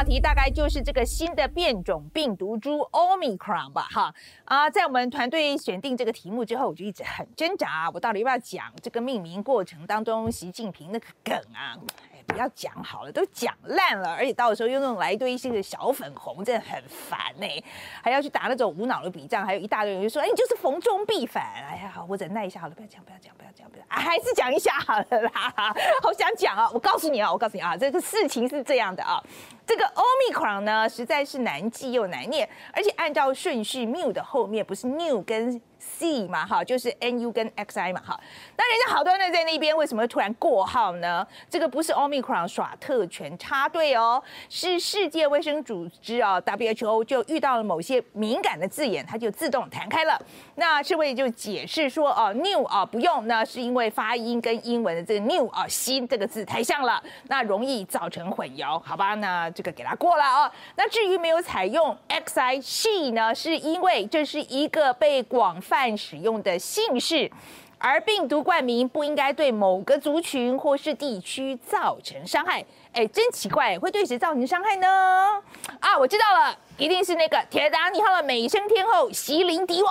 话题大概就是这个新的变种病毒株 Omicron 吧，哈啊，在我们团队选定这个题目之后，我就一直很挣扎，我到底要不要讲这个命名过程当中习近平那个梗啊？哎不要讲好了，都讲烂了，而且到时候又弄来一堆新的小粉红，真的很烦呢。还要去打那种无脑的笔仗，还有一大堆人就说：“哎，你就是逢中必反。”哎呀，好，我忍耐一下好了，不要讲，不要讲，不要讲，不要，还是讲一下好了啦。好想讲啊，我告诉你啊，我告诉你啊，这个事情是这样的啊。这个 Omicron 呢，实在是难记又难念，而且按照顺序，mu 的后面不是 new 跟 c 嘛，哈，就是 nu 跟 xi 嘛，哈。那人家好多人在那边，为什么突然过号呢？这个不是 Omicron 耍特权插队哦，是世界卫生组织啊 WHO 就遇到了某些敏感的字眼，它就自动弹开了。那世卫就解释说，哦，new 啊不用，那是因为发音跟英文的这个 new 啊新这个字太像了，那容易造成混淆，好吧？那这个给他过了啊。那至于没有采用 X I C 呢，是因为这是一个被广泛使用的姓氏，而病毒冠名不应该对某个族群或是地区造成伤害。哎，真奇怪，会对谁造成伤害呢？啊，我知道了，一定是那个铁达尼号的美声天后席琳迪翁。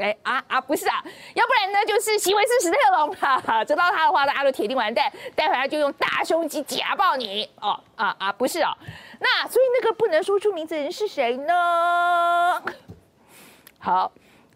哎啊啊，不是啊，要不然呢就是行为是史特龙，哈哈，知道他的话，大家都铁定完蛋，待会他就用大胸肌夹爆你。哦啊啊，不是哦，那所以那个不能说出名字的人是谁呢？好，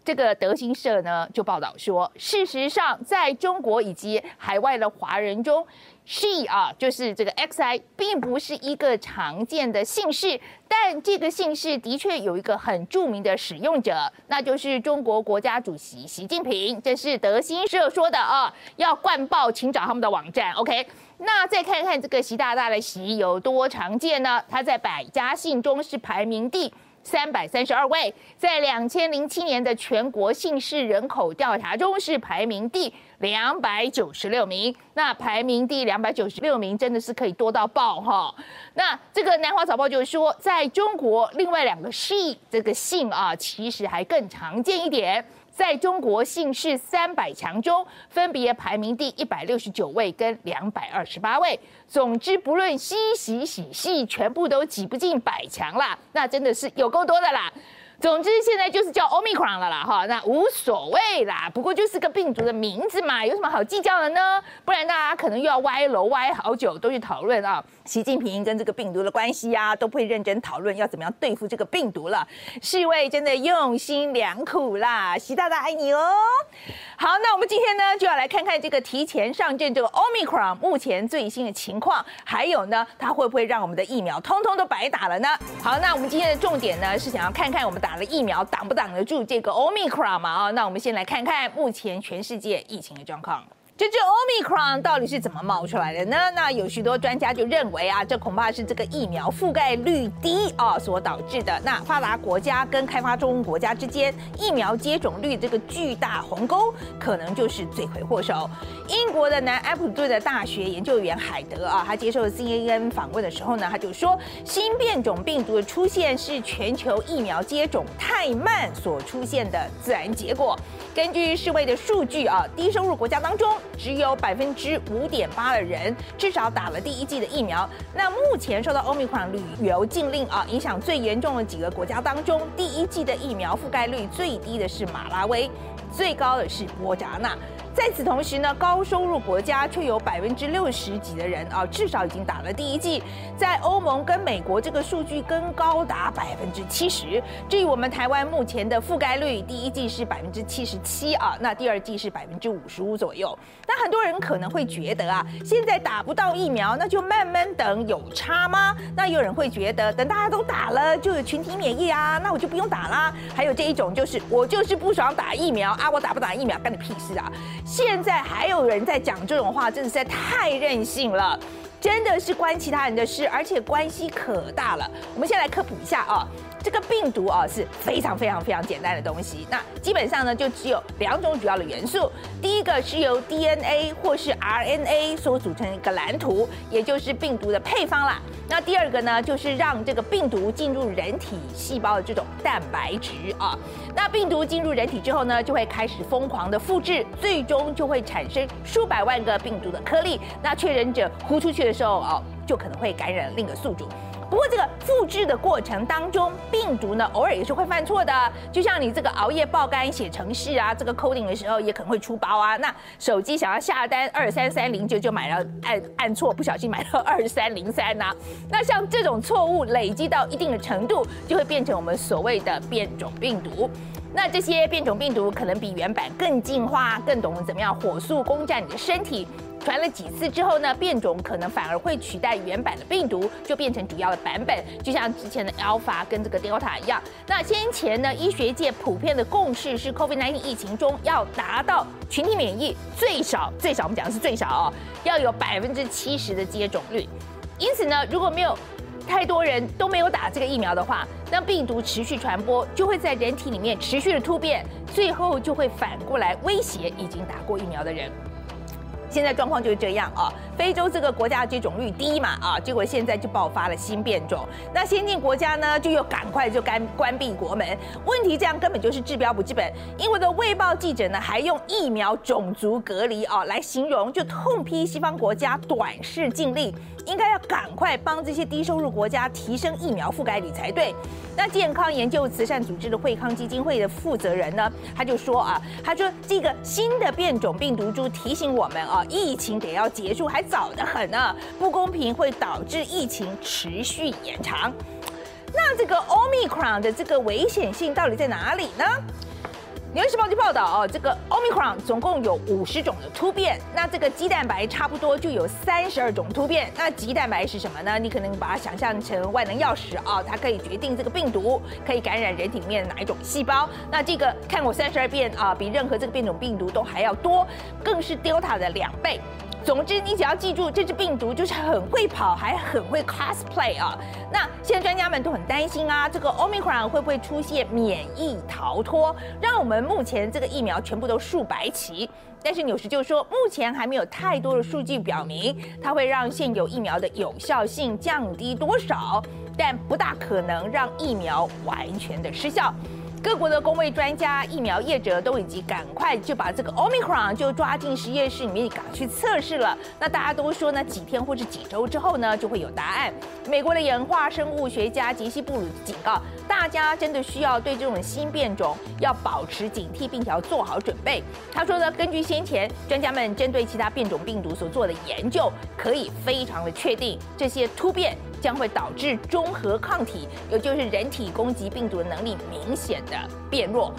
这个德新社呢就报道说，事实上在中国以及海外的华人中。she 啊，就是这个 xi，并不是一个常见的姓氏，但这个姓氏的确有一个很著名的使用者，那就是中国国家主席习近平。这是德新社说的啊，要灌爆，请找他们的网站。OK，那再看看这个习大大的习有多常见呢？他在百家姓中是排名第。三百三十二位，在两千零七年的全国姓氏人口调查中是排名第两百九十六名。那排名第两百九十六名真的是可以多到爆哈。那这个南华早报就说，在中国另外两个姓这个姓啊，其实还更常见一点。在中国姓氏三百强中，分别排名第一百六十九位跟两百二十八位。总之，不论稀喜喜系，全部都挤不进百强啦。那真的是有够多的啦。总之，现在就是叫 Omicron 了啦，哈，那无所谓啦，不过就是个病毒的名字嘛，有什么好计较的呢？不然大家可能又要歪楼歪好久，都去讨论啊，习近平跟这个病毒的关系呀，都不会认真讨论要怎么样对付这个病毒了。侍卫真的用心良苦啦，习大大爱你哦。好，那我们今天呢就要来看看这个提前上阵这个 Omicron 目前最新的情况，还有呢，它会不会让我们的疫苗通通都白打了呢？好，那我们今天的重点呢是想要看看我们打了疫苗挡不挡得住这个 Omicron 嘛？啊，那我们先来看看目前全世界疫情的状况。这只 Omicron 到底是怎么冒出来的呢？那有许多专家就认为啊，这恐怕是这个疫苗覆盖率低啊所导致的。那发达国家跟开发中国家之间疫苗接种率这个巨大鸿沟，可能就是罪魁祸首。英国的南安普顿的大学研究员海德啊，他接受 CNN 访问的时候呢，他就说，新变种病毒的出现是全球疫苗接种太慢所出现的自然结果。根据世卫的数据啊，低收入国家当中。只有百分之五点八的人至少打了第一季的疫苗。那目前受到欧米克旅游禁令啊影响最严重的几个国家当中，第一季的疫苗覆盖率最低的是马拉维，最高的是波扎纳。在此同时呢，高收入国家却有百分之六十几的人啊，至少已经打了第一剂。在欧盟跟美国，这个数据更高达百分之七十。至于我们台湾目前的覆盖率，第一剂是百分之七十七啊，那第二剂是百分之五十五左右。那很多人可能会觉得啊，现在打不到疫苗，那就慢慢等，有差吗？那有人会觉得，等大家都打了，就有群体免疫啊，那我就不用打啦。还有这一种，就是我就是不爽打疫苗啊，我打不打疫苗干你屁事啊！现在还有人在讲这种话，真的实在太任性了，真的是关其他人的事，而且关系可大了。我们先来科普一下啊。这个病毒啊是非常非常非常简单的东西，那基本上呢就只有两种主要的元素，第一个是由 DNA 或是 RNA 所组成一个蓝图，也就是病毒的配方啦。那第二个呢就是让这个病毒进入人体细胞的这种蛋白质啊。那病毒进入人体之后呢，就会开始疯狂的复制，最终就会产生数百万个病毒的颗粒。那确诊者呼出去的时候哦，就可能会感染另一个宿主。不过这个复制的过程当中，病毒呢偶尔也是会犯错的，就像你这个熬夜爆肝写程式啊，这个 coding 的时候也可能会出包啊。那手机想要下单二三三零九就买了按按错，不小心买了二三零三呐。那像这种错误累积到一定的程度，就会变成我们所谓的变种病毒。那这些变种病毒可能比原版更进化，更懂怎么样火速攻占你的身体。传了几次之后呢，变种可能反而会取代原版的病毒，就变成主要的版本，就像之前的 Alpha 跟这个 Delta 一样。那先前呢，医学界普遍的共识是，COVID-19 疫情中要达到群体免疫，最少最少我们讲的是最少哦，要有百分之七十的接种率。因此呢，如果没有太多人都没有打这个疫苗的话，那病毒持续传播，就会在人体里面持续的突变，最后就会反过来威胁已经打过疫苗的人。现在状况就是这样啊，非洲这个国家接种率低嘛啊，结果现在就爆发了新变种。那先进国家呢，就又赶快就干关闭国门。问题这样根本就是治标不治本。英国的《卫报》记者呢，还用疫苗种族隔离啊来形容，就痛批西方国家短视尽力，应该要赶快帮这些低收入国家提升疫苗覆盖率才对。那健康研究慈善组织的惠康基金会的负责人呢，他就说啊，他说这个新的变种病毒株提醒我们啊。疫情得要结束还早得很呢，不公平会导致疫情持续延长。那这个 Omicron 的这个危险性到底在哪里呢？纽约时报就报道哦，这个 Omicron 总共有五十种的突变，那这个鸡蛋白差不多就有三十二种突变。那鸡蛋白是什么呢？你可能把它想象成万能钥匙啊，它可以决定这个病毒可以感染人体里面的哪一种细胞。那这个看过三十二遍啊，比任何这个变种病毒都还要多，更是 Delta 的两倍。总之，你只要记住，这只病毒就是很会跑，还很会 cosplay 啊。那现在专家们都很担心啊，这个 Omicron 会不会出现免疫逃脱，让我们目前这个疫苗全部都数白旗？但是纽时就说，目前还没有太多的数据表明它会让现有疫苗的有效性降低多少，但不大可能让疫苗完全的失效。各国的工位专家、疫苗业者都已经赶快就把这个 Omicron 就抓进实验室里面赶去测试了。那大家都说呢，几天或是几周之后呢，就会有答案。美国的演化生物学家杰西布鲁警告大家，真的需要对这种新变种要保持警惕，并且要做好准备。他说呢，根据先前专家们针对其他变种病毒所做的研究，可以非常的确定这些突变。将会导致中和抗体，也就是人体攻击病毒的能力明显的变弱。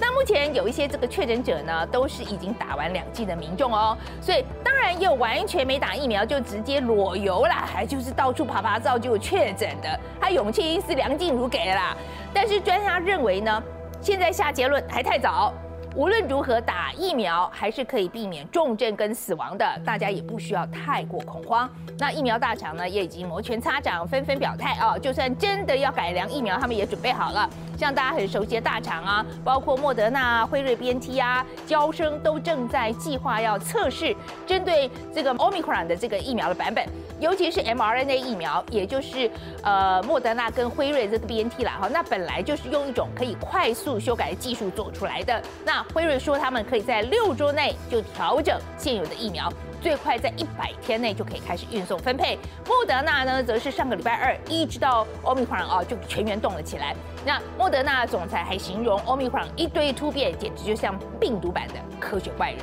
那目前有一些这个确诊者呢，都是已经打完两剂的民众哦，所以当然也有完全没打疫苗就直接裸游啦，还就是到处爬爬照就确诊的，他勇气是梁静茹给啦。但是专家认为呢，现在下结论还太早。无论如何打疫苗，还是可以避免重症跟死亡的，大家也不需要太过恐慌。那疫苗大厂呢，也已经摩拳擦掌，纷纷表态哦，就算真的要改良疫苗，他们也准备好了。像大家很熟悉的大厂啊，包括莫德纳、辉瑞、BNT 啊、交生，都正在计划要测试针对这个 Omicron 的这个疫苗的版本，尤其是 mRNA 疫苗，也就是呃莫德纳跟辉瑞这个 BNT 啦。哈，那本来就是用一种可以快速修改的技术做出来的。那辉瑞说他们可以在六周内就调整现有的疫苗。最快在一百天内就可以开始运送分配。莫德纳呢，则是上个礼拜二一直到 Omicron 啊，就全员动了起来。那莫德纳总裁还形容 Omicron 一堆突变，简直就像病毒版的科学怪人。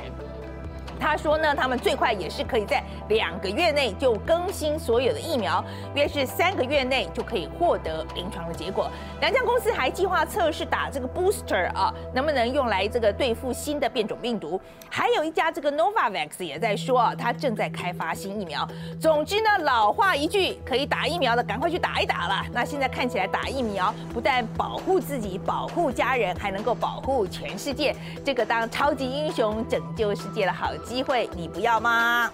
他说呢，他们最快也是可以在两个月内就更新所有的疫苗，约是三个月内就可以获得临床的结果。两家公司还计划测试打这个 booster 啊，能不能用来这个对付新的变种病毒？还有一家这个 Novavax 也在说啊，他正在开发新疫苗。总之呢，老话一句，可以打疫苗的赶快去打一打了。那现在看起来打疫苗不但保护自己、保护家人，还能够保护全世界。这个当超级英雄拯救世界的好机会，你不要吗？